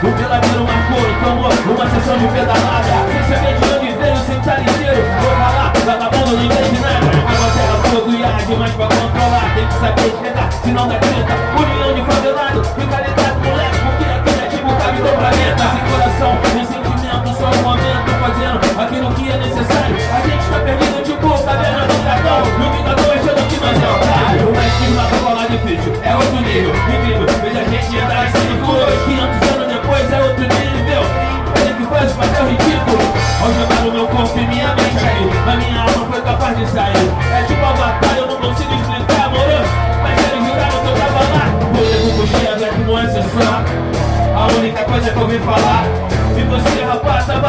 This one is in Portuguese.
O peladeiro marcou tomou uma sessão de pedalada Sem saber de onde veio, sem estar ligeiro Vou falar, vagabundo não entende nada Água, terra, fogo e ar demais pra controlar Tem que saber esperar, senão dá treta União de favelado, fica ligado moleque Porque aquele ativo cabe do planeta Sem coração, sem sentimento, só um momento. Fazendo aquilo que é necessário. A gente tá perdido tipo caverna do dragão. E o Vingador achando que nós é otário. O mestre pra falar difícil, é outro nível Incrível, É tipo a batalha, eu não consigo explicar, moro? Mas eles juraram que eu tava lá Poder com coxinha, black é exceção A única coisa que eu vim falar E você, rapaz, tava